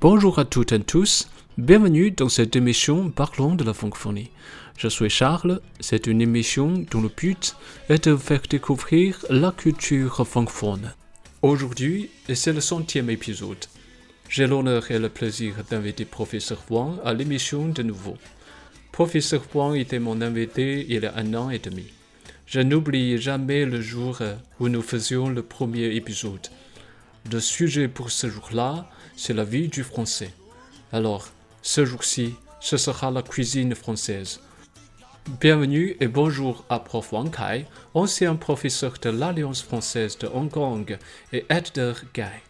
Bonjour à toutes et tous, bienvenue dans cette émission parlant de la francophonie. Je suis Charles, c'est une émission dont le but est de faire découvrir la culture francophone. Aujourd'hui, c'est le centième épisode. J'ai l'honneur et le plaisir d'inviter Professeur Wang à l'émission de nouveau. Professeur Wang était mon invité il y a un an et demi. Je n'oublie jamais le jour où nous faisions le premier épisode. Le sujet pour ce jour-là, c'est la vie du français. Alors, ce jour-ci, ce sera la cuisine française. Bienvenue et bonjour à Prof Wang Kai, ancien professeur de l'Alliance française de Hong Kong et Edgar Guy.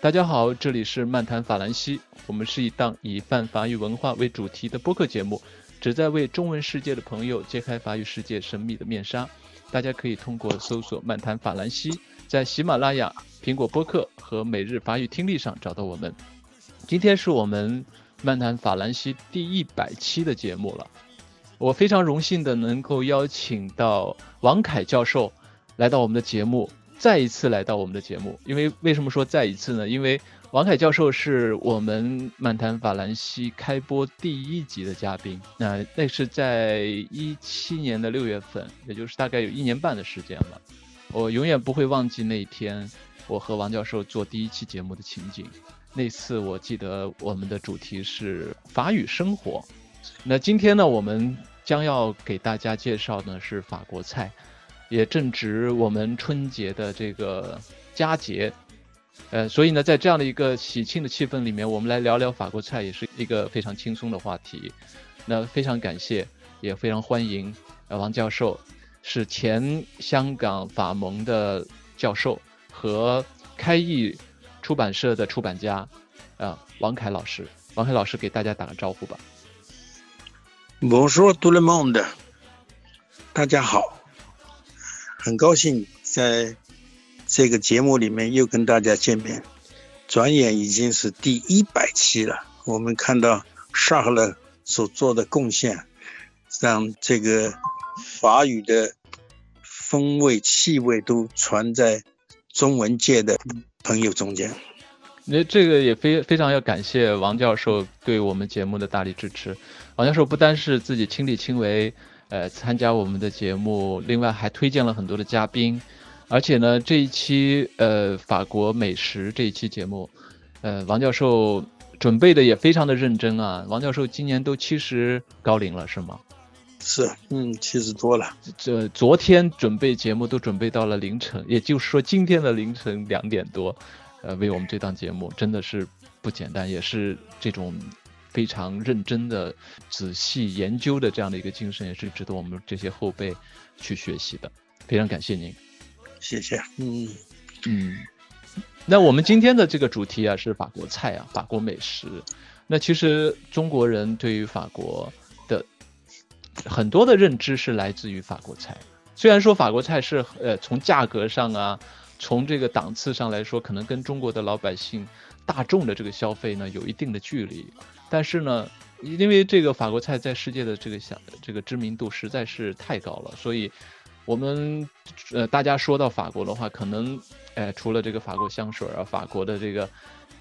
大家好，这里是漫谈法兰西，我们是一档以泛法语文化为主题的播客节目，旨在为中文世界的朋友揭开法语世界神秘的面纱。大家可以通过搜索“漫谈法兰西” 在喜马拉雅、苹果播客和每日法语听力上找到我们。今天是我们漫谈法兰西第一百期的节目了，我非常荣幸的能够邀请到王凯教授来到我们的节目，再一次来到我们的节目。因为为什么说再一次呢？因为王凯教授是我们漫谈法兰西开播第一集的嘉宾，那那是在一七年的六月份，也就是大概有一年半的时间了。我永远不会忘记那一天，我和王教授做第一期节目的情景。那次我记得我们的主题是法语生活。那今天呢，我们将要给大家介绍的是法国菜，也正值我们春节的这个佳节。呃，所以呢，在这样的一个喜庆的气氛里面，我们来聊聊法国菜，也是一个非常轻松的话题。那非常感谢，也非常欢迎呃王教授，是前香港法盟的教授和开译出版社的出版家，啊，王凯老师。王凯老师给大家打个招呼吧。Bonjour tout le monde，大家好，很高兴在这个节目里面又跟大家见面。转眼已经是第一百期了，我们看到沙赫勒所做的贡献，让这个法语的风味气味都传在中文界的朋友中间。那这个也非非常要感谢王教授对我们节目的大力支持。王教授不单是自己亲力亲为，呃，参加我们的节目，另外还推荐了很多的嘉宾，而且呢，这一期呃法国美食这一期节目，呃，王教授准备的也非常的认真啊。王教授今年都七十高龄了，是吗？是，嗯，七十多了。这昨天准备节目都准备到了凌晨，也就是说今天的凌晨两点多。呃，为我们这档节目真的是不简单，也是这种非常认真的、仔细研究的这样的一个精神，也是值得我们这些后辈去学习的。非常感谢您，谢谢。嗯嗯，那我们今天的这个主题啊是法国菜啊，法国美食。那其实中国人对于法国的很多的认知是来自于法国菜，虽然说法国菜是呃从价格上啊。从这个档次上来说，可能跟中国的老百姓大众的这个消费呢有一定的距离，但是呢，因为这个法国菜在世界的这个想这个知名度实在是太高了，所以我们呃大家说到法国的话，可能呃除了这个法国香水啊，法国的这个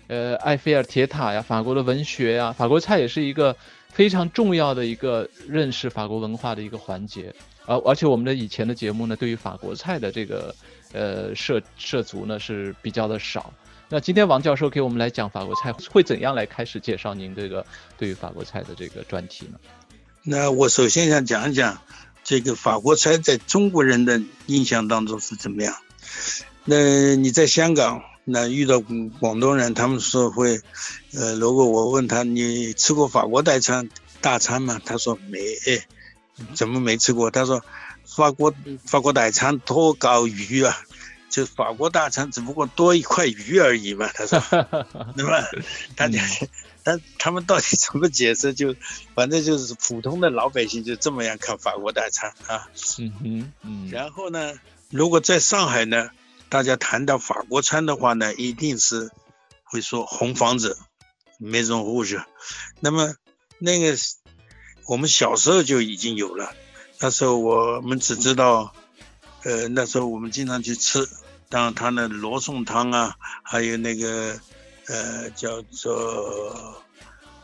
呃埃菲尔铁塔呀，法国的文学呀，法国菜也是一个非常重要的一个认识法国文化的一个环节。而而且我们的以前的节目呢，对于法国菜的这个呃涉涉足呢是比较的少。那今天王教授给我们来讲法国菜，会怎样来开始介绍您这个对于法国菜的这个专题呢？那我首先想讲一讲这个法国菜在中国人的印象当中是怎么样。那你在香港那遇到广东人，他们说会，呃，如果我问他你吃过法国大餐大餐吗？他说没。怎么没吃过？他说，法国法国大餐多搞鱼啊，就法国大餐只不过多一块鱼而已嘛。他说，那么？大家，但他们到底怎么解释？就反正就是普通的老百姓就这么样看法国大餐啊。嗯哼，嗯。然后呢，如果在上海呢，大家谈到法国餐的话呢，一定是会说红房子，Maison Rouge。那么那个。我们小时候就已经有了，那时候我们只知道，呃，那时候我们经常去吃，当然它的罗宋汤啊，还有那个呃，叫做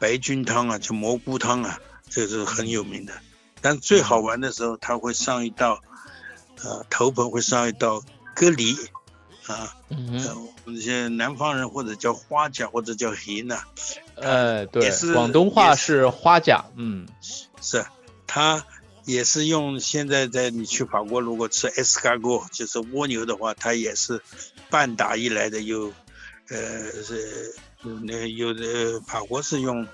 白菌汤啊，就蘑菇汤啊，这是很有名的。但最好玩的时候，它会上一道，呃，头盆会上一道蛤蜊，啊，嗯我们些南方人或者叫花甲或者叫黑呢，呃，对，广东话是花甲，嗯，是，它也是用现在在你去法国如果吃 escargot 就是蜗牛的话，它也是半打一来的，有，呃，是那有的法国是用。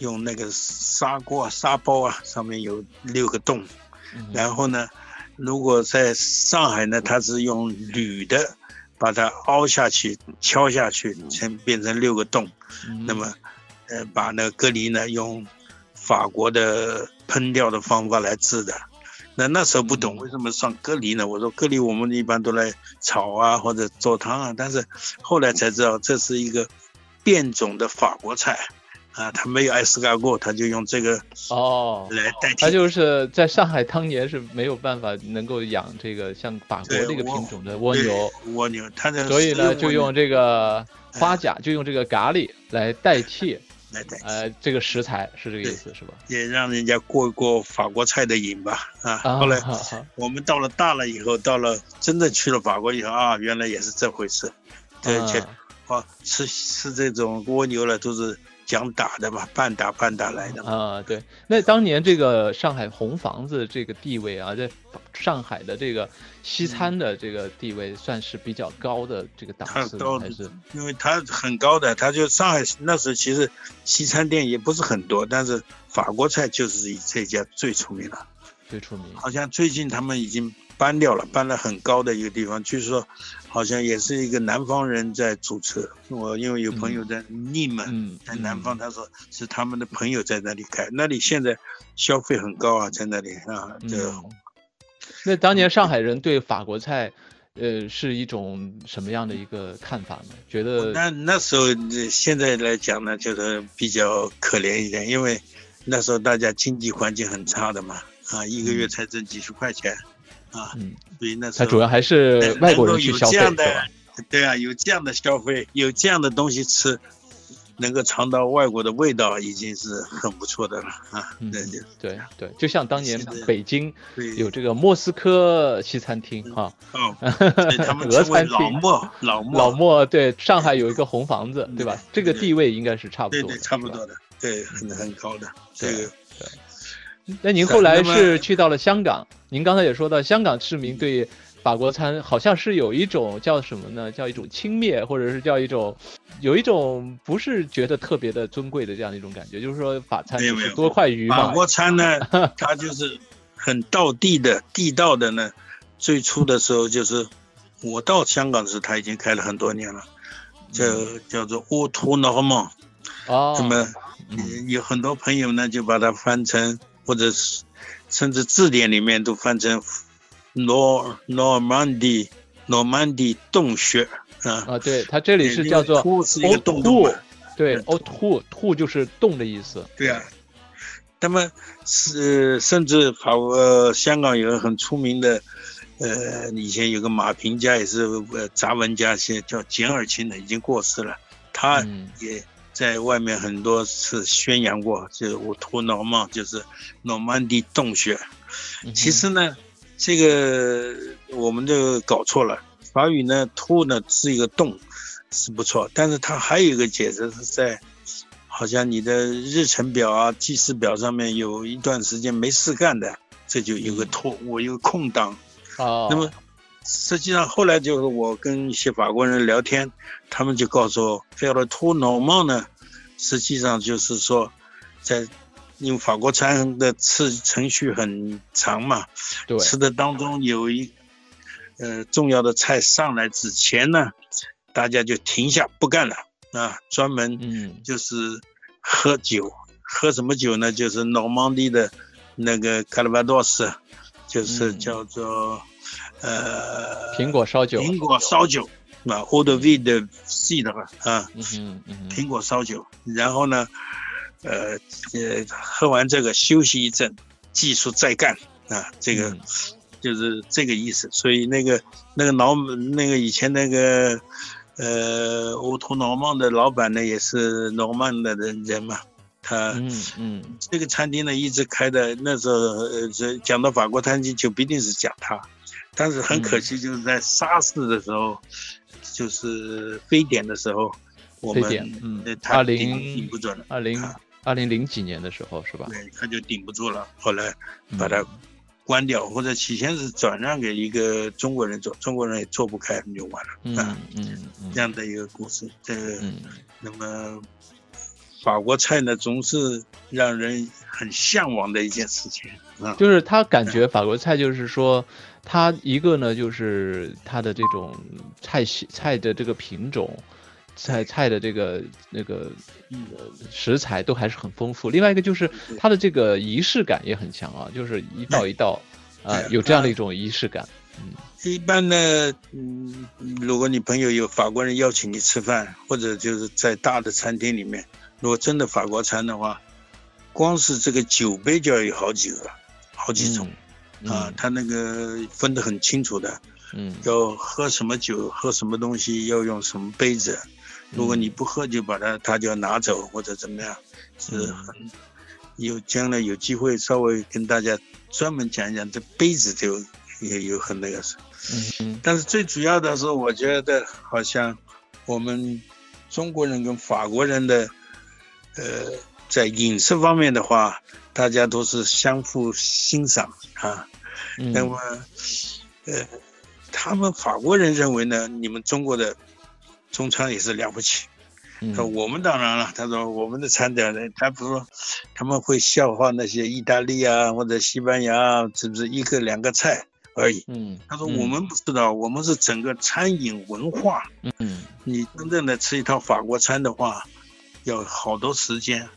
用那个砂锅、砂包啊，上面有六个洞，然后呢，如果在上海呢，它是用铝的，把它凹下去、敲下去，成变成六个洞。那么，呃，把那个蛤蜊呢，用法国的喷掉的方法来制的。那那时候不懂为什么上蛤蜊呢？我说蛤蜊我们一般都来炒啊，或者做汤啊，但是后来才知道这是一个变种的法国菜。啊，他没有爱斯嘎过，他就用这个哦来代替。他就是在上海当年是没有办法能够养这个像法国这个品种的蜗牛，蜗牛，他的所以呢就用这个花甲，就用这个咖喱来代替，来代替，呃，这个食材是这个意思是吧？也让人家过过法国菜的瘾吧啊。后来我们到了大了以后，到了真的去了法国以后啊，原来也是这回事，而且啊吃吃这种蜗牛了都是。讲打的吧，半打半打来的啊。对，那当年这个上海红房子这个地位啊，在上海的这个西餐的这个地位算是比较高的这个档次，还是？因为它很高的，它就上海那时其实西餐店也不是很多，但是法国菜就是这家最出名了，最出名。好像最近他们已经搬掉了，搬了很高的一个地方，据说。好像也是一个南方人在主持，我因为有朋友在逆门，在南方，他说是他们的朋友在那里开，那里现在消费很高啊，在那里啊，这。那当年上海人对法国菜，呃，是一种什么样的一个看法呢？觉得那那时候现在来讲呢，就是比较可怜一点，因为那时候大家经济环境很差的嘛，啊，一个月才挣几十块钱。啊，嗯，所以那他主要还是外国人去消费，对啊，有这样的消费，有这样的东西吃，能够尝到外国的味道，已经是很不错的了啊。对对对，就像当年北京有这个莫斯科西餐厅哈，哦，俄餐厅，老莫老莫。老莫，对，上海有一个红房子，对吧？这个地位应该是差不多，对对，差不多的，对，很很高的，这个。那您后来是去到了香港，您刚才也说到，香港市民对法国餐好像是有一种叫什么呢？叫一种轻蔑，或者是叫一种有一种不是觉得特别的尊贵的这样的一种感觉，就是说法餐是多块鱼嘛。法国餐呢，它就是很道地的、地道的呢。最初的时候就是我到香港时，它已经开了很多年了，叫叫做乌托诺曼。哦。那么有很多朋友呢，就把它翻成。或者是甚至字典里面都翻成诺诺曼底诺曼底洞穴啊。啊，对，它这里是叫做兔是一个洞洞，对，哦兔兔就是洞的意思。对啊，那么是甚至法国香港有个很出名的，呃，以前有个马平家也是呃杂文家，现在叫简尔钦的，已经过世了，他也。在外面很多次宣扬过，就是我托诺曼，就是诺曼底洞穴。其实呢，这个我们就搞错了。法语呢，托呢是一个洞，是不错，但是它还有一个解释是在，好像你的日程表啊、记事表上面有一段时间没事干的，这就有个托，我有空档。哦。那么。实际上，后来就是我跟一些法国人聊天，他们就告诉我，叫了托诺曼呢，实际上就是说，在因为法国餐的吃程序很长嘛，对，吃的当中有一呃重要的菜上来之前呢，大家就停下不干了啊，专门嗯就是喝酒，喝什么酒呢？就是诺曼底的那个卡拉巴多斯，就是叫做。呃，苹果烧酒，苹果烧酒，啊，Old Vide C 的吧，啊，嗯嗯，苹果烧酒，然后呢，呃呃，喝完这个休息一阵，继续再干，啊，这个就是这个意思。所以那个那个老那个以前那个呃，乌托诺曼的老板呢也是诺曼的人人嘛，他嗯嗯这个餐厅呢一直开的，那时候呃，讲到法国餐厅就必定是讲他，但是很可惜就是在沙士的时候，就是非典的时候，我们嗯呃他20顶顶不准了，二零啊二零零几年的时候是吧？对，他就顶不住了，后来把嗯它关掉，或者起先是转让给一个中国人做，中国人也做不开，就完了，嗯啊，嗯嗯这样的一个故事，这个。嗯那么，法国菜呢，总是让人很向往的一件事情啊。就是他感觉法国菜就是说，它一个呢就是它的这种菜系菜的这个品种，菜菜的这个那个呃食材都还是很丰富。另外一个就是它的这个仪式感也很强啊，就是一道一道 啊、对有这样的一种仪式感。嗯一般呢，嗯，如果你朋友有法国人邀请你吃饭，或者就是在大的餐厅里面，如果真的法国餐的话，光是这个酒杯就要有好几个，好几种、嗯啊，他那个分得很清楚的，嗯。要喝什么酒，喝什么东西，要用什么杯子。如果你不喝，就把它，他就要拿走或者怎么样，是嗯。很有将来有机会稍微跟大家专门讲一讲这杯子就也有很那个。嗯。但是最主要的是，我觉得好像我们中国人跟法国人的，呃，在饮食方面的话，大家都是相互欣赏啊。嗯那么，呃，他们法国人认为呢，你们中国的中餐也是了不起。嗯说我们当然了，他说我们的餐点呢，他不说他们会笑话那些意大利啊或者西班牙啊，是不是一个两个菜而已？嗯，他说我们不知道，我们是整个餐饮文化。嗯嗯你真正的吃一套法国餐的话，要好多时间，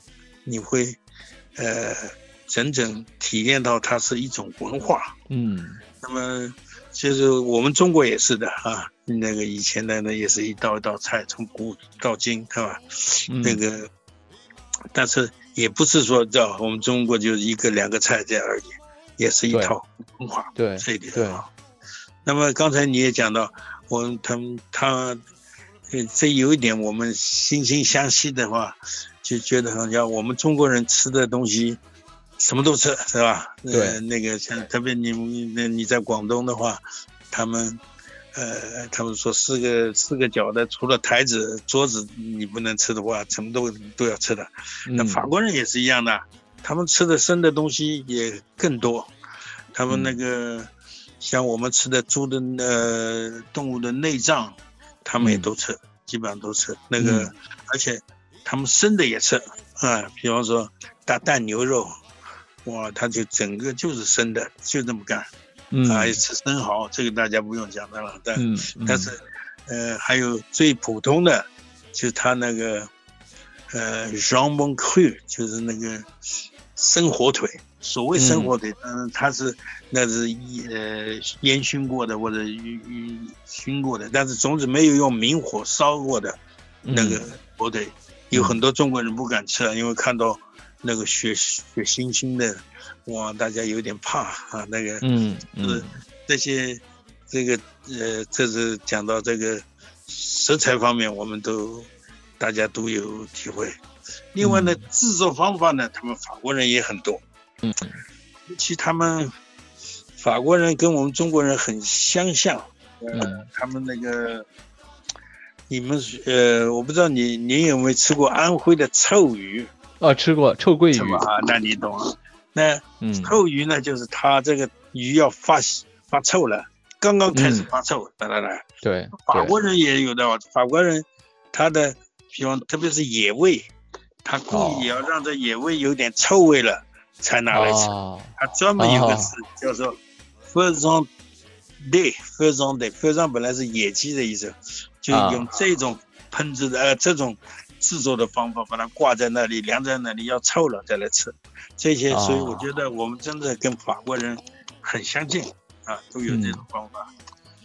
你会呃整整体验到它是一种文化。嗯那么就是我们中国也是的啊，那个以前的呢也是一道一道菜，从古到今，是吧？嗯那个，但是也不是说叫我们中国就是一个两个菜这样而已，也是一套文化。对这一点对啊。那么刚才你也讲到，我他们他，呃，这有一点我们惺惺相惜的话，就觉得好像我们中国人吃的东西什么都吃，是吧？对呃，那个像特别你那你在广东的话，他们。呃，他们说四个四个角的，除了台子、桌子你不能吃的话，什么都都要吃的。那嗯法国人也是一样的，他们吃的生的东西也更多。他们那个、像我们吃的猪的呃动物的内脏，他们也都吃，基本上都吃。那个、嗯而且他们生的也吃啊，比方说大蛋牛肉，哇，他就整个就是生的，就这么干。嗯啊，吃生蚝，这个大家不用讲的了。但、嗯嗯但是呃，还有最普通的，就是他那个呃 jambon cru，就是那个生火腿。所谓生火腿，嗯，它是那是呃烟熏过的或者熏熏熏过的，但是总之没有用明火烧过的那个火腿，有很多中国人不敢吃，因为看到那个血血腥腥的，哇，大家有点怕啊。那个嗯是嗯这些这个呃，这是讲到这个食材方面，我们都大家都有体会。另外呢，制作方法呢，他们法国人也很多，嗯尤其他们法国人跟我们中国人很相像，呃，嗯他们那个。你们是呃，我不知道你你有没有吃过安徽的臭鱼？哦，吃过臭鳜鱼？啊，那你懂啊。那嗯。臭鱼呢，就是它这个鱼要发发臭了，刚刚开始嗯发臭，来来来，对，法国人也有的哦，法国人他的，比方特别是野味，他故意要让这野味有点臭味了才拿来吃，哦。他专门有个哦。词叫做 faisant de faisant de faisant 本来是野鸡的意思，就啊用这种喷制的呃这种制作的方法把它挂在那里，晾在那里，要臭了再来吃。这些，所以我哦觉得我们真的跟法国人很相近啊，都有这种方法。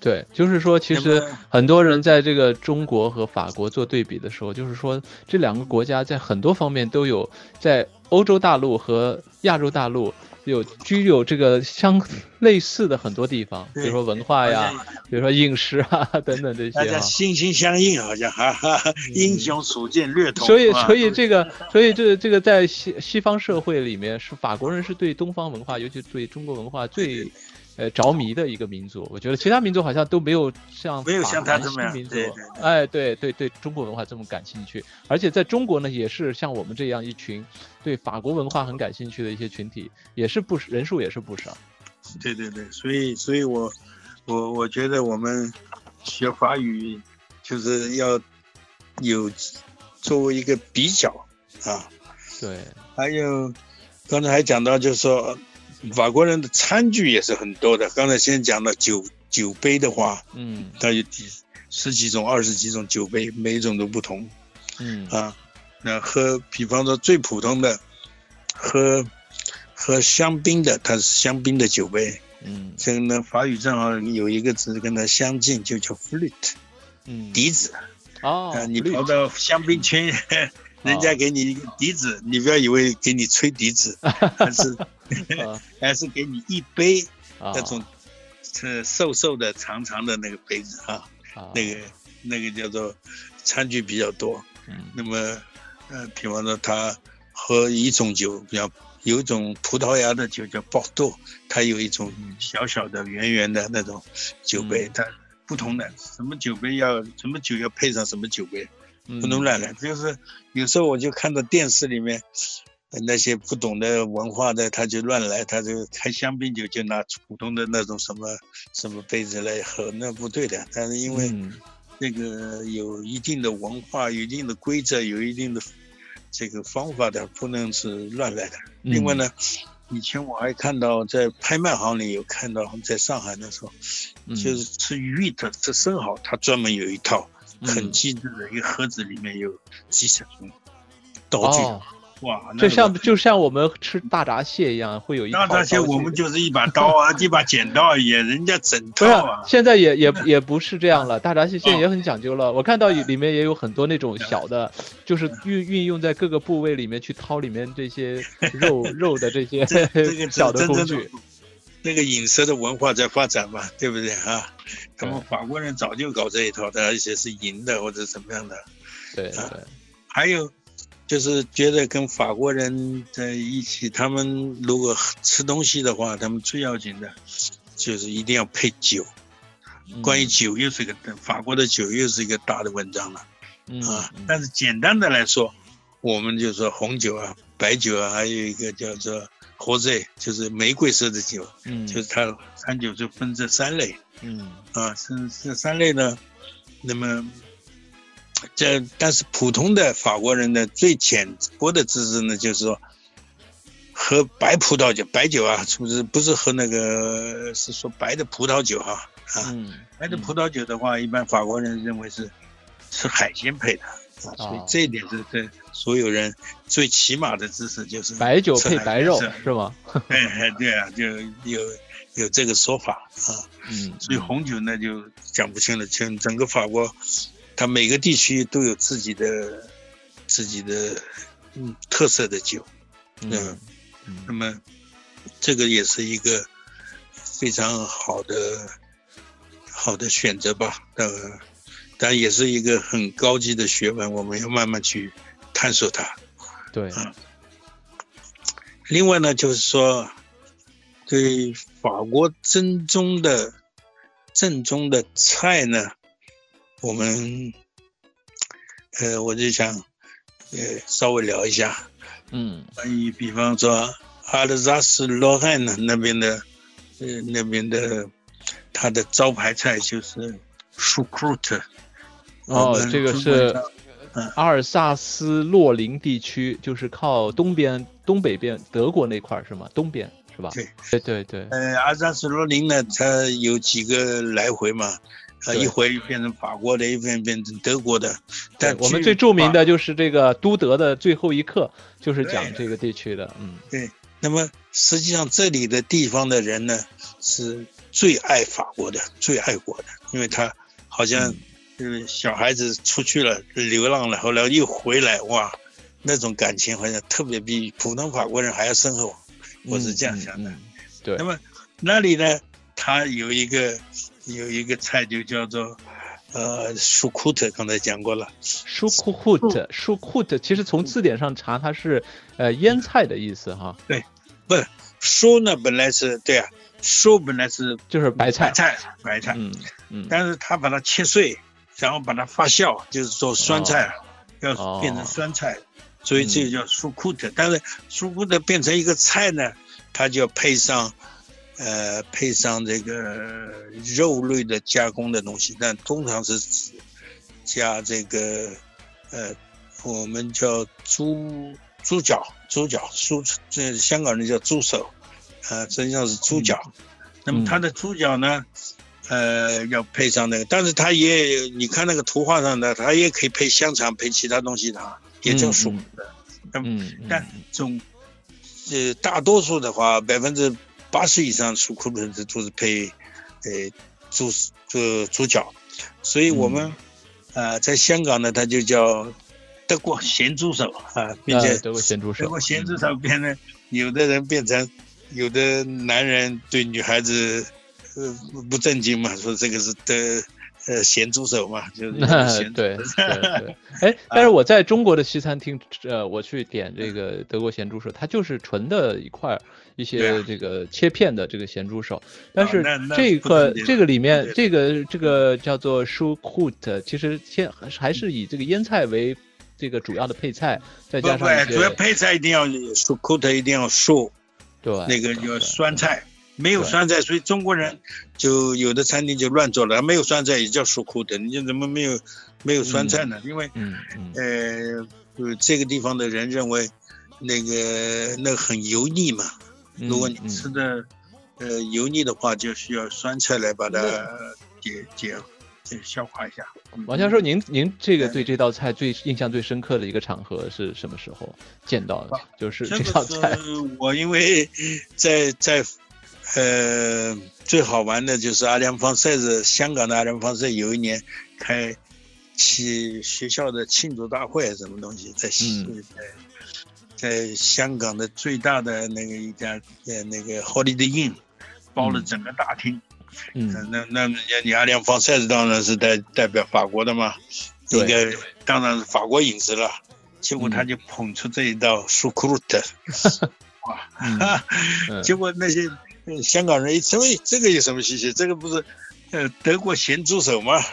对，就是说，其实很多人在这个中国和法国做对比的时候，就是说这两个国家在很多方面都有在欧洲大陆和亚洲大陆有具有这个相类似的很多地方，比如说文化呀，比如说饮食啊 等等这大家。心心相印，好像哈哈，英雄所见略同。所以，啊所以这个，所以这个这个在西西方社会里面，是法国人是对东方文化，尤其对中国文化最呃着迷的一个民族。我觉得其他民族好像都没有像没有像他这么样民族哎，对对对，中国文化这么感兴趣。而且在中国呢，也是像我们这样一群对法国文化很感兴趣的一些群体，也是不人数也是不少。对对对，所以所以我我我觉得我们学法语就是要有作为一个比较啊，对，还有刚才还讲到，就是说法国人的餐具也是很多的。刚才先讲了酒酒杯的话，嗯它有几十几种、二十几种酒杯，每一种都不同嗯啊。那喝，比方说最普通的喝喝香槟的，它是香槟的酒杯。嗯这个呢，法语正好有一个词跟它相近，就叫 flute 嗯，笛子。哦啊，，你跑到香槟圈，人家给你一个笛子，你不要以为给你吹笛子，还是啊。还是给你一杯啊。那种呃瘦瘦的、长长的那个杯子啊，啊。那个那个叫做餐具比较多。嗯。那么呃，比方说他喝一种酒，比较有一种葡萄牙的酒叫波多，它有一种嗯。小小的、圆圆的那种酒杯，嗯。它不同的什么酒杯要什么酒要配上什么酒杯。嗯不能乱来。就是有时候我就看到电视里面呃那些不懂的文化的，他就乱来，他就开香槟酒就拿普通的那种什么什么杯子来喝，那不对的。但是因为嗯这个有一定的文化、有一定的规则、有一定的这个方法的，不能是乱来的。嗯另外呢。以前我还看到在拍卖行里有看到，在上海的时候，嗯就是吃鱼的吃生蚝，他专门有一套很精致的一个盒子，里面有几十种道具，哦，哇，那就像就像我们吃大闸蟹一样，会有一套那那些道具。我们就是一把刀啊，一把剪刀而已，人家整不是套啊，，现在也也也不是这样了，大闸蟹现在哦也很讲究了。我看到里面也有很多那种小的，就是运运用在各个部位里面去掏里面这些肉 肉的这些小的工具。那个饮食的文化在发展嘛，对不对啊？他们法国人早就搞这一套的，而且是银的或者怎么样的。对啊，还有就是觉得跟法国人在一起，他们如果吃东西的话，他们最要紧的就是一定要配酒。嗯关于酒又是一个法国的酒又是一个大的文章了嗯啊嗯。但是简单的来说，我们就说红酒啊、白酒啊，还有一个叫做 rosé，就是玫瑰色的酒，嗯就是它餐酒就分这三类嗯啊。这这三类呢，那么这但是普通的法国人的最浅薄的知识呢，就是说。喝白葡萄酒，白酒啊，是不是不是喝那个？是说白的葡萄酒哈啊嗯白的葡萄酒的话，一般法国人认为是吃海鲜配的，啊，所以哦这一点是对所有人最起码的知识就是白酒配白肉是吗？哎哎，对啊，就有有这个说法啊。嗯，所以红酒呢就讲不清了，全整个法国，它每个地区都有自己的自己的嗯特色的酒，嗯嗯嗯那么这个也是一个非常好的好的选择吧。呃，但也是一个很高级的学问，我们要慢慢去探索它。对，嗯另外呢，就是说对法国正宗的正宗的菜呢，我们呃，我就想呃稍微聊一下。嗯关于比方说阿尔萨斯罗汉呢那边的，呃，那边的它的招牌菜就是 s h u c r u t 哦，这个是阿尔萨斯洛林地区，就是靠东边、东北边德国那块儿是吗？东边是吧？对对对对，呃，阿尔萨斯洛林呢，它有几个来回嘛，呃，一回变成法国的，一回变成德国的。但我们最著名的就是这个都德的最后一课，就是讲这个地区的，嗯对那么实际上这里的地方的人呢，是最爱法国的，最爱国的，因为他好像就是小孩子出去了流浪了，后来又回来，哇，那种感情好像特别比普通法国人还要深厚。我是这样想的。对那么那里呢，它有一个有一个菜就叫做呃舒库特，刚才讲过了。舒库库特，舒库特，其实从字典上查，它是呃腌菜的意思哈，对不是舒呢，本来是对啊，舒本来是就是白菜白。菜白菜，嗯嗯但是他把它切碎，然后把它发酵，就是做酸菜，啊哦要变成酸菜，所以这个叫苏库特。但是苏库特变成一个菜呢，它就要配上。呃，配上这个肉类的加工的东西，但通常是指加这个呃，我们叫猪猪脚，猪脚，猪这香港人叫猪手，呃，实际上是猪脚。那么它的猪脚呢，呃，要配上那个，但是它也，你看那个图画上的，它也可以配香肠，配其他东西的，也叫熟的。嗯，嗯但总呃大多数的话，百分之八十以上熟库的都是配呃猪猪猪脚，所以我们呃在香港呢，它就叫德国咸猪手啊，并且呃德国咸猪手，德国咸猪手变成有的人变成有的男人对女孩子呃不不正经嘛，说这个是的呃咸猪手嘛，就是 咸对对对，哎，但是我在中国的西餐厅，呃，我去点这个德国咸猪手，它就是纯的一块一些这个切片的这个咸猪手，但是这不正经个这个里面这个这个叫做 s h u k u t 其实先还是以这个腌菜为这个主要的配菜，再加上主要配菜一定要熟库特一定要熟，对那个叫酸菜，没有酸菜，所以中国人就有的餐厅就乱做了，没有酸菜也叫熟库的，你怎么没有没有酸菜呢？因为嗯嗯呃，呃这个地方的人认为那个那个很油腻嘛，嗯，如果你嗯吃的呃油腻的话，就需要酸菜来把它解解解消化一下。王教授，您您这个对这道菜最印象最深刻的一个场合是什么时候见到的？就是这这道菜。我因为在在呃最好玩的就是阿联方赛子，香港的阿良方赛有一年开起学校的庆祝大会，什么东西在西嗯在在香港的最大的那个一家呃那个 Holiday Inn 包了整个大厅。嗯那那人家你阿良方赛子当然是代代表法国的嘛，应该当然是法国饮食了。结果他就捧出这一道苏库鲁特，哇！结果那些呃香港人一吃，喂，这个有什么稀奇？这个不是呃德国咸猪手吗？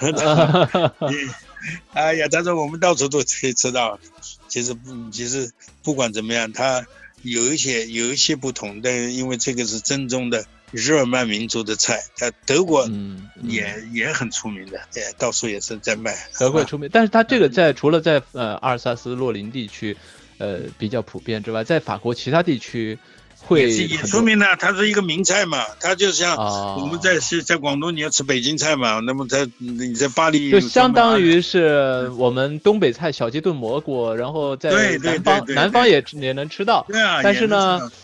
哎呀，他说我们到处都可以吃到。其实不，其实不管怎么样，它有一些有一些不同，但是因为这个是正宗的日耳曼民族的菜，在德国嗯，嗯也、也很出名的，哎，到处也是在卖。德国出名，但是它这个在除了在呃阿尔萨斯、洛林地区，呃比较普遍之外，在法国其他地区会也是也很多。出名的，它是一个名菜嘛，它就像啊，我们在是在广东你要吃北京菜嘛，那么在你在巴黎就相当于是我们东北菜小鸡炖蘑菇，然后在对对南方南方也也能吃到，对啊，但是呢也能吃到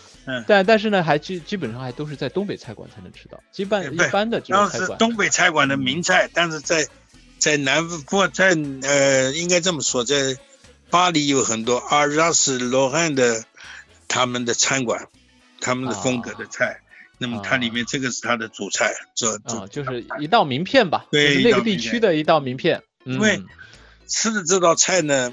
但但是呢，还基基本上还都是在东北菜馆才能吃到，基本一般的这种菜馆，东北菜馆的名菜，但是在在南不在呃，应该这么说，在巴黎有很多阿拉斯、罗汉的他们的餐馆，他们的风格的菜。那么它里面这个是它的主菜，这啊，就是一道名片吧，就对是那个地区的一道名片，因因为吃的这道菜呢，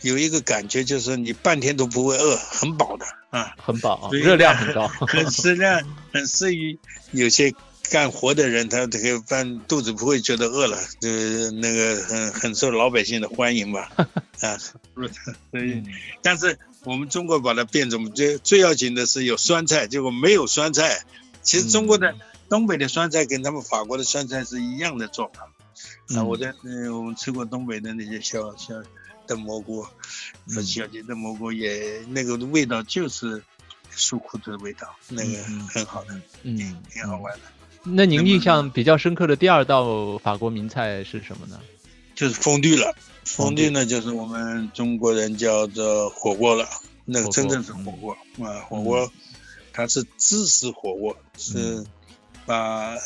有一个感觉就是你半天都不会饿，很饱的啊，很饱啊，热量很高，很适量，很适于有些干活的人，他这个饭肚子不会觉得饿了，就是那个很很受老百姓的欢迎吧，啊，所以嗯但是我们中国把它变成最最要紧的是有酸菜，结果没有酸菜。其实中国的、东北的酸菜跟他们法国的酸菜是一样的做法。啊，嗯我在嗯、我们吃过东北的那些小小的蘑菇，和小鸡的蘑菇也那个味道就是酥苦的味道，那个很好的，嗯，挺好玩的。那您印象比较深刻的第二道法国名菜是什么呢？就是风地了，风地呢就是我们中国人叫做火锅了，那个真正是火锅。啊，火锅它是芝士火锅，是把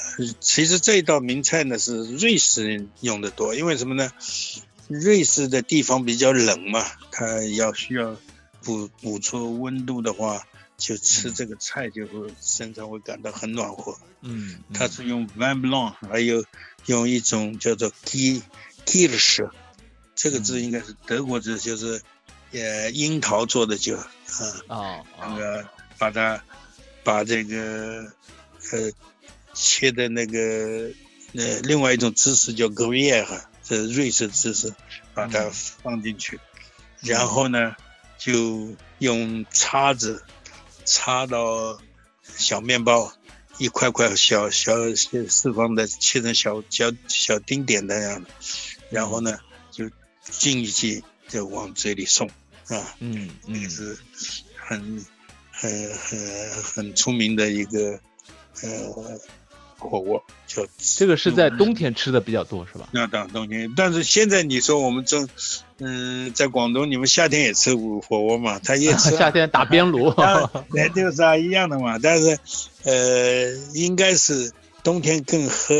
其实这一道名菜呢是瑞士人用的多，因为什么呢？瑞士的地方比较冷嘛，它要需要补补充温度的话，就吃这个菜就会身上会感到很暖和。嗯，它是用 v a n b l o n 还有用一种叫做 G Kirsch，这个字应该是德国字，就是呃樱桃做的酒啊。哦那个把它把这个呃切的那个呃另外一种芝士叫 Gruyère，这是瑞士芝士，把它放进去，然后呢就用叉子插到小面包，一块块小小小四方的切成小小小丁点那样的，然后呢就进一剂就往嘴里送啊。嗯那个是很很很很出名的一个呃火锅，就这个是在冬天吃的比较多是吧？那当冬天。但是现在你说我们中嗯、在广东，你们夏天也吃火锅嘛？他也吃啊 夏天打边炉。当然就是啊一样的嘛。但是呃，应该是冬天更合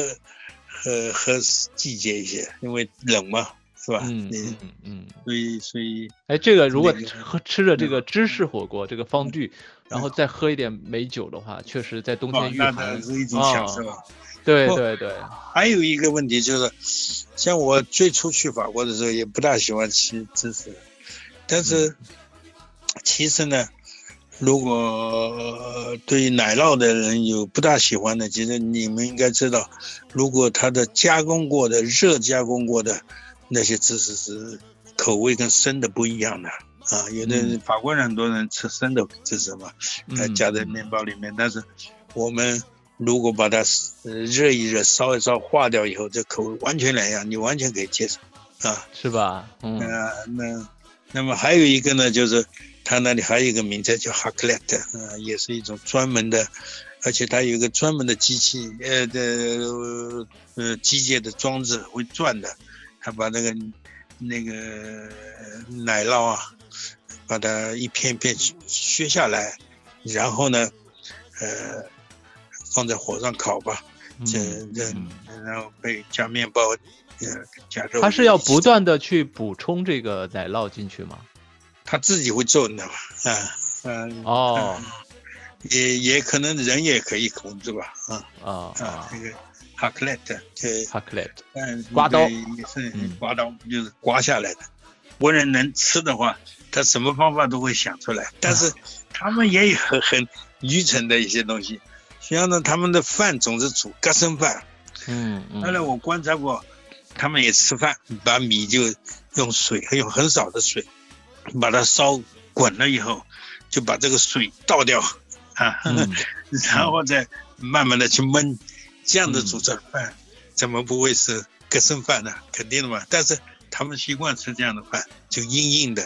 合合季节一些，因为冷嘛，是吧？嗯你嗯嗯。所以所以哎，这个如果吃喝吃着这个芝士火锅，这个方具，然后再喝一点美酒的话，确实在冬哦天御寒是一种享受。啊对对对，还有一个问题就是，像我最初去法国的时候，也不大喜欢吃芝士，但是其实呢，如果呃对于奶酪的人有不大喜欢的，其实你们应该知道，如果它的加工过的、热加工过的那些知识是口味跟生的不一样的啊。有的人法国人很多人吃生的芝士嘛，呃，嗯加在面包里面，但是我们如果把它呃热一热、烧一烧、化掉以后，这口味完全两样，你完全可以接受啊。是吧？嗯那那那么还有一个呢，就是它那里还有一个名字叫 h a c l e t 啊，也是一种专门的，而且它有一个专门的机器，呃的呃呃机械的装置会转的，它把那个那个奶酪啊，把它一片片削下来，然后呢，呃，放在火上烤吧，这这嗯然后被加面包，呃，加肉。他是要不断的去补充这个奶酪进去吗？他自己会做，你知道吗？啊，嗯，哦也也可能人也可以控制吧，啊啊啊啊，这个 e t 这 h a c l e t 嗯刮刀。也是嗯。刮刀，就是刮下来的。国人能吃的话，他什么方法都会想出来，但是他们也有很很愚蠢的一些东西，像呢，他们的饭总是煮隔生饭，嗯嗯。后来我观察过，他们也吃饭，把米就用水，用很少的水，把它烧滚了以后，就把这个水倒掉啊，嗯。然后再慢慢的去焖，这样的煮这饭，怎么不会是隔生饭呢？肯定的嘛。但是他们习惯吃这样的饭，就硬硬的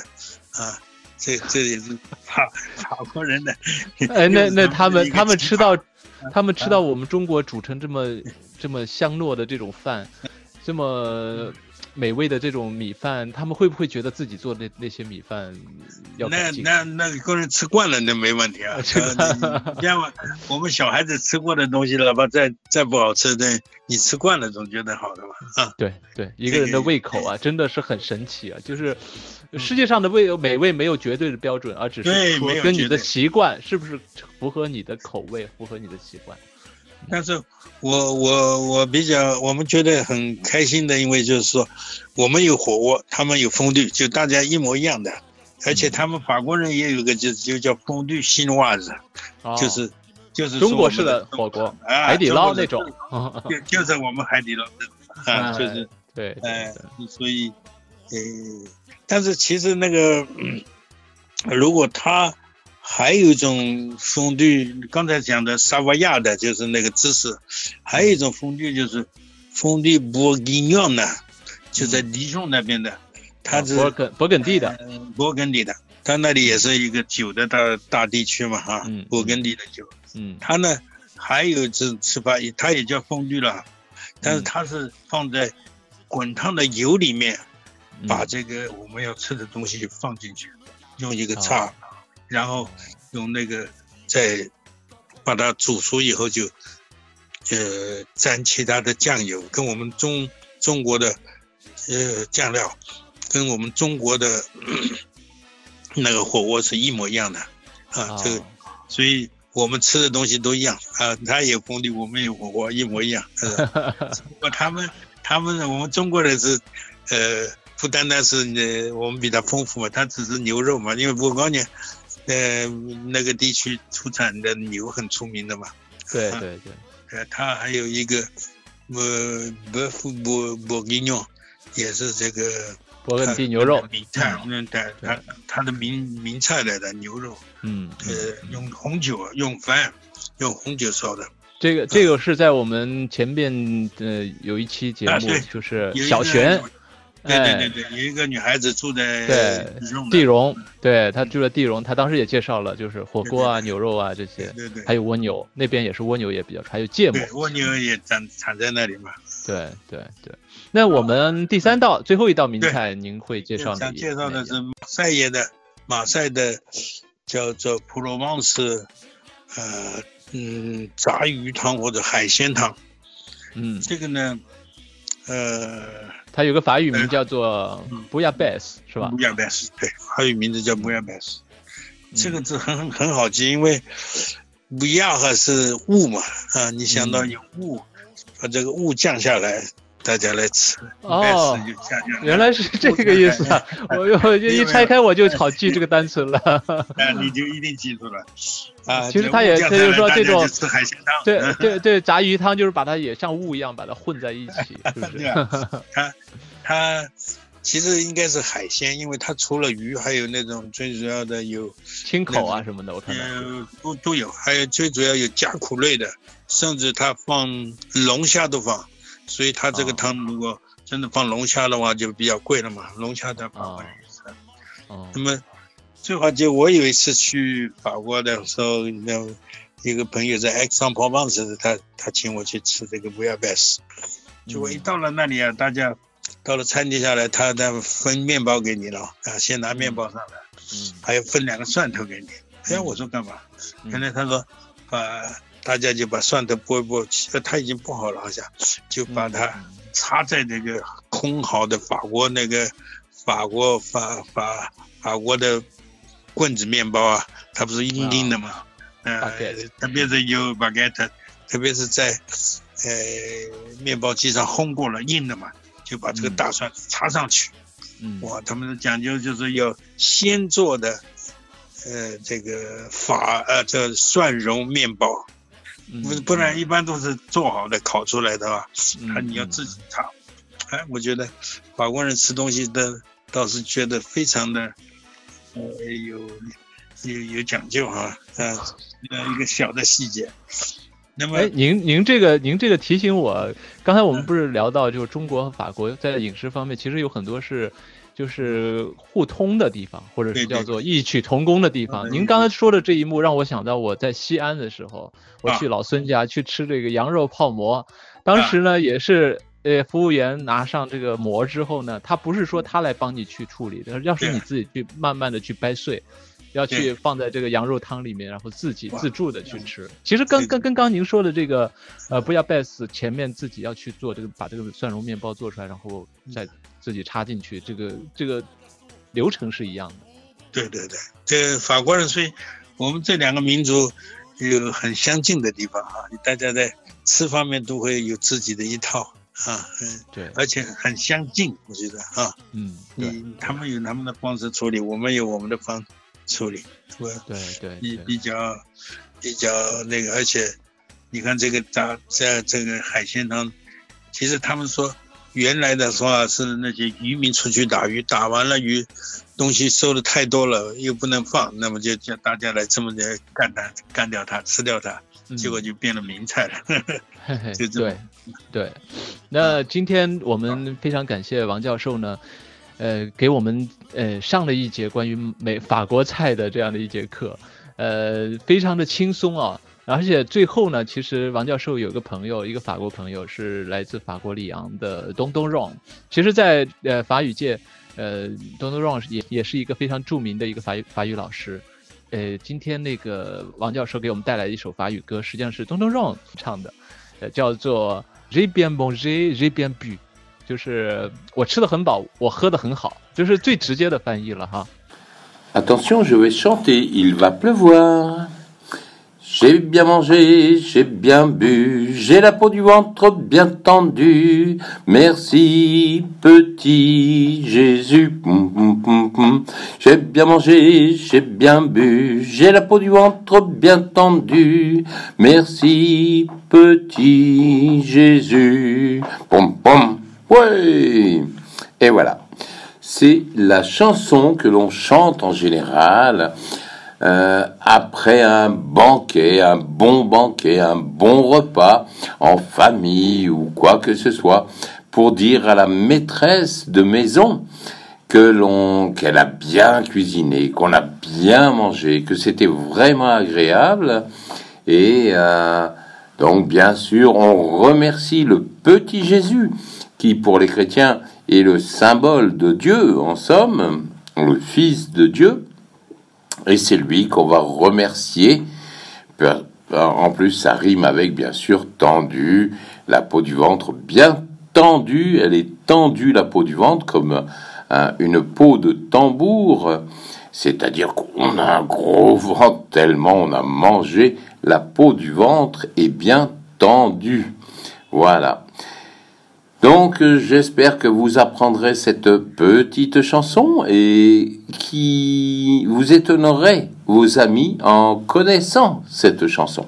啊，这这也是法法国人的。哎，那那 他们他们吃到，他们吃到我们中国煮成这么这么香糯的这种饭，这么美味的这种米饭，他们会不会觉得自己做的那那些米饭要那？那那个人吃惯了，那没问题啊。吃惯呃你你像我我们小孩子吃过的东西，哪怕再再不好吃的，你吃惯了总觉得好的嘛。啊，对对，一个人的胃口啊，真的是很神奇啊！就是世界上的味美味没有绝对的标准，而只对是说跟你的习惯是不是符合你的口味，符合你的习惯。但是我我我比较我们觉得很开心的，因为就是说我们有火锅，他们有风绿，就大家一模一样的。而且他们法国人也有个就就叫风绿新袜子，哦就是就是中国式的火锅，啊海底捞那种。就就在我们海底捞那种 啊，哎就是对对哎对，所以，呃，但是其实那个，嗯如果它还有一种风绿，刚才讲的萨瓦亚的，就是那个姿势，还有一种风绿就是风绿波吉尼奥呢，就在黎松那边的，它是勃艮勃艮第的，呃勃艮第的，它那里也是一个酒的大大地区嘛，哈嗯，勃艮第的酒，嗯。它呢还有一种吃法，它也叫风绿了，但是嗯。它是放在滚烫的油里面，嗯。把这个我们要吃的东西放进去，用一个叉，哦然后用那个再把它煮熟以后就，呃，沾其他的酱油，跟我们中中国的呃酱料，跟我们中国的那个火锅是一模一样的啊，这个哦所以我们吃的东西都一样啊，他有红的，我们有火锅，一模一样。不过他们他们我们中国人是呃，不单单是呃我们比它丰富嘛，他只是牛肉嘛，因为我告诉你，呃那个地区出产的牛很出名的嘛。对对对。呃，它还有一个呃伯夫伯伯吉诺，也是这个。勃艮第牛肉名菜，嗯，对，它它的名名菜来的牛肉，嗯，呃，用红酒，用饭，用红酒烧的。这个这个是在我们前面呃有一期节目，就是小璇，对对对对，有一个女孩子住在对地荣，对她住在地荣，她当时也介绍了，就是火锅啊、牛肉啊这些，对对，还有蜗牛，那边也是蜗牛也比较，还有芥末，蜗牛也长产在那里嘛。对对对。那我们第三道最后一道名菜，您会介绍想介绍的是马赛耶的马赛的叫做普罗旺斯，呃嗯炸鱼汤或者海鲜汤。嗯，这个呢，呃，它有个法语名叫做布亚贝斯，是吧？布亚贝斯，对，法语名字叫布亚贝斯。这个字很很很好记，因为布亚还是雾嘛，啊，你想到有雾，把这个雾降下来。大家来吃哦，原来是这个意思啊！我我一拆开我就好记这个单词了。那 你就一定记住了啊！其实他也他就是说这种吃海鲜汤，对对对，炸鱼汤就是把它也像雾一样把它混在一起，是不是？它它其实应该是海鲜，因为它除了鱼，还有那种最主要的有青口啊什么的，我看到都都有，还有最主要有甲壳类的，甚至它放龙虾都放。所以它这个汤如果真的放龙虾的话，就比较贵了嘛。龙虾在法国也是。哦。那么，最好就我有一次去法国的时候，那一个朋友在 X 上跑棒子，他他请我去吃这个布亚贝斯。结果一到了那里啊，大家到了餐厅下来，他他分面包给你了啊，先拿面包上来，嗯，还要分两个蒜头给你。哎，我说干嘛？原来他说把。大家就把蒜头剥一剥，呃，它已经剥好了，好像就把它插在那个空好的法国那个法国法法法国的棍子面包啊，它不是硬硬的嘛，呃，特别是有 baguette，特别是在呃面包机上烘过了硬的嘛，就把这个大蒜插上去。嗯，哇，他们的讲究就是要先做的，呃，这个法呃这蒜蓉面包。不不然一般都是做好的烤出来的啊，啊你要自己炒，哎，我觉得法国人吃东西的倒是觉得非常的，呃有有有讲究哈，啊呃一个小的细节。那么，哎，您您这个您这个提醒我，刚才我们不是聊到就是中国和法国在饮食方面其实有很多是。就是互通的地方，或者是叫做异曲同工的地方。您刚才说的这一幕，让我想到我在西安的时候，我去老孙家去吃这个羊肉泡馍。当时呢，也是呃，服务员拿上这个馍之后呢，他不是说他来帮你去处理，要是你自己去慢慢的去掰碎。要去放在这个羊肉汤里面，然后自己自助的去吃。其实跟跟跟刚您说的这个，呃，不要 best 前面自己要去做这个，把这个蒜蓉面包做出来，然后再自己插进去，这个这个流程是一样的。对对对，这法国人所以我们这两个民族有很相近的地方啊，大家在吃方面都会有自己的一套啊，嗯，对，而且很相近，我觉得啊，嗯，对，他们有他们的方式处理，我们有我们的方。处理，对对，比比较比较那个，而且你看这个炸在这个海鲜汤，其实他们说原来的话是那些渔民出去打鱼，打完了鱼东西收的太多了，又不能放，那么就叫大家来这么的干它，干掉它，吃掉它，结果就变了名菜了。就对对，那今天我们非常感谢王教授呢。呃，给我们呃上了一节关于美法国菜的这样的一节课，呃，非常的轻松啊，而且最后呢，其实王教授有个朋友，一个法国朋友是来自法国里昂的东东 Ron，其实，在呃法语界，呃东东 Ron 也也是一个非常著名的一个法语法语老师，呃，今天那个王教授给我们带来一首法语歌，实际上是东东 Ron 唱的，呃，叫做 J'ai bien mangé, j'ai bien bu。就是我吃的很饱，我喝的很好，就是最直接的翻译了哈。Attention, je vais chanter. Il va pleuvoir. J'ai bien mangé, j'ai bien bu, j'ai la peau du ventre bien tendue. Merci, petit Jésus. J'ai bien mangé, j'ai bien bu, j'ai la peau du ventre bien tendue. Merci, petit Jésus. Pom pom. Ouais. Et voilà. C'est la chanson que l'on chante en général euh, après un banquet, un bon banquet, un bon repas en famille ou quoi que ce soit, pour dire à la maîtresse de maison que l'on qu'elle a bien cuisiné, qu'on a bien mangé, que c'était vraiment agréable et euh, donc bien sûr on remercie le petit Jésus qui pour les chrétiens est le symbole de Dieu en somme, le Fils de Dieu et c'est lui qu'on va remercier. En plus, ça rime avec, bien sûr, tendu, la peau du ventre bien tendue. Elle est tendue, la peau du ventre, comme une peau de tambour. C'est-à-dire qu'on a un gros ventre tellement on a mangé. La peau du ventre est bien tendue. Voilà. Donc j'espère que vous apprendrez cette petite chanson et qui vous étonnerait vos amis en connaissant cette chanson.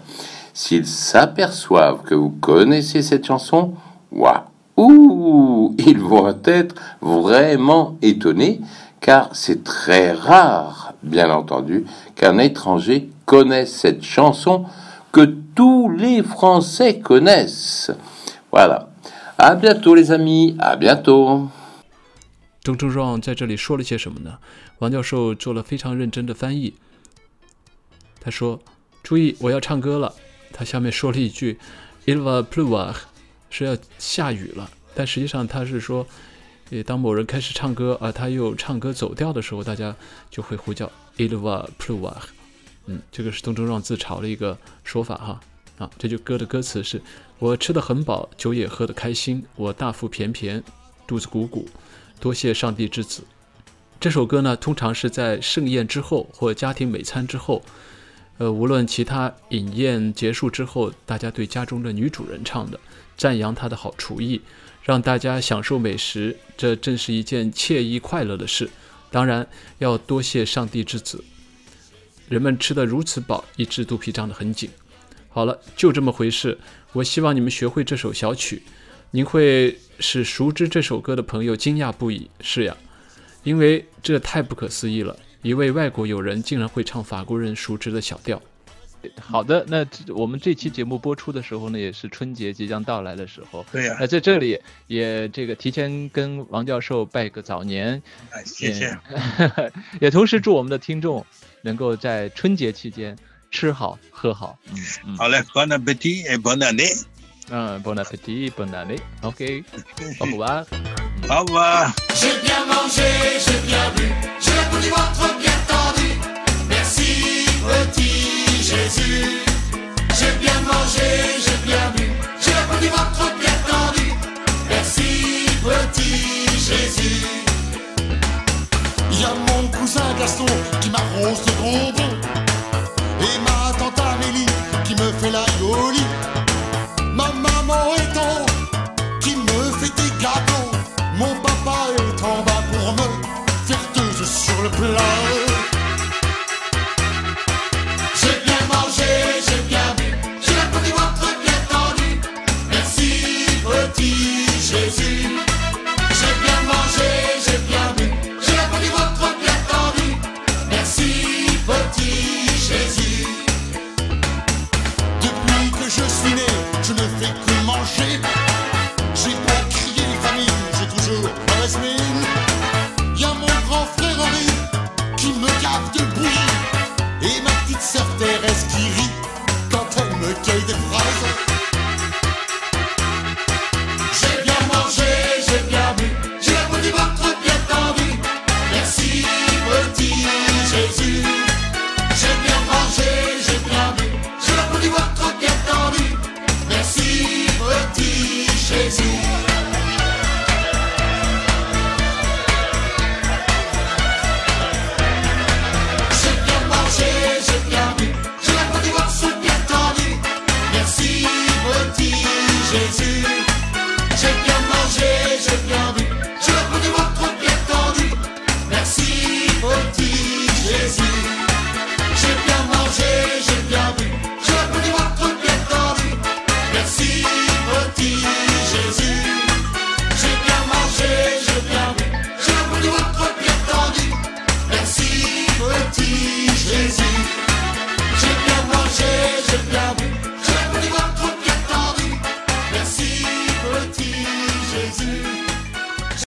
S'ils s'aperçoivent que vous connaissez cette chanson, waouh, ils vont être vraiment étonnés car c'est très rare, bien entendu, qu'un étranger connaisse cette chanson que tous les Français connaissent. Voilà. À bientôt, les amis. À bientôt. 郑正壮在这里说了些什么呢？王教授做了非常认真的翻译。他说：“注意，我要唱歌了。”他下面说了一句：“Il va pleuvoir”，是要下雨了。但实际上他是说，当某人开始唱歌，而他又唱歌走调的时候，大家就会呼叫 “Il va pleuvoir”。嗯，这个是邓正壮自嘲的一个说法哈。啊，这句歌的歌词是。我吃得很饱，酒也喝得开心，我大腹便便，肚子鼓鼓，多谢上帝之子。这首歌呢，通常是在盛宴之后或家庭美餐之后，呃，无论其他饮宴结束之后，大家对家中的女主人唱的，赞扬她的好厨艺，让大家享受美食，这正是一件惬意快乐的事。当然，要多谢上帝之子。人们吃得如此饱，以致肚皮胀得很紧。好了，就这么回事。我希望你们学会这首小曲，您会使熟知这首歌的朋友惊讶不已。是呀，因为这太不可思议了，一位外国友人竟然会唱法国人熟知的小调。好的，那我们这期节目播出的时候呢，也是春节即将到来的时候。对呀。那在这里也这个提前跟王教授拜个早年。谢谢。也同时祝我们的听众能够在春节期间。吃好喝好，嗯，好嘞，Bon appétit et bonne année。嗯，Bon appétit, bonne année。OK，au revoir。Au revoir。J'ai bien mangé, j'ai bien bu, j'ai la peau du ventre bien tendue. Merci, petit Jésus. J'ai bien mangé, j'ai bien bu, j'ai la peau du ventre bien tendue. Merci, petit Jésus. Y a mon cousin Gaston qui m'arrose de bonbons. et ma tante Amélie qui me fait la jolie. Ma maman est en haut qui me fait des cadeaux. Mon papa est en bas pour me faire sur le plat.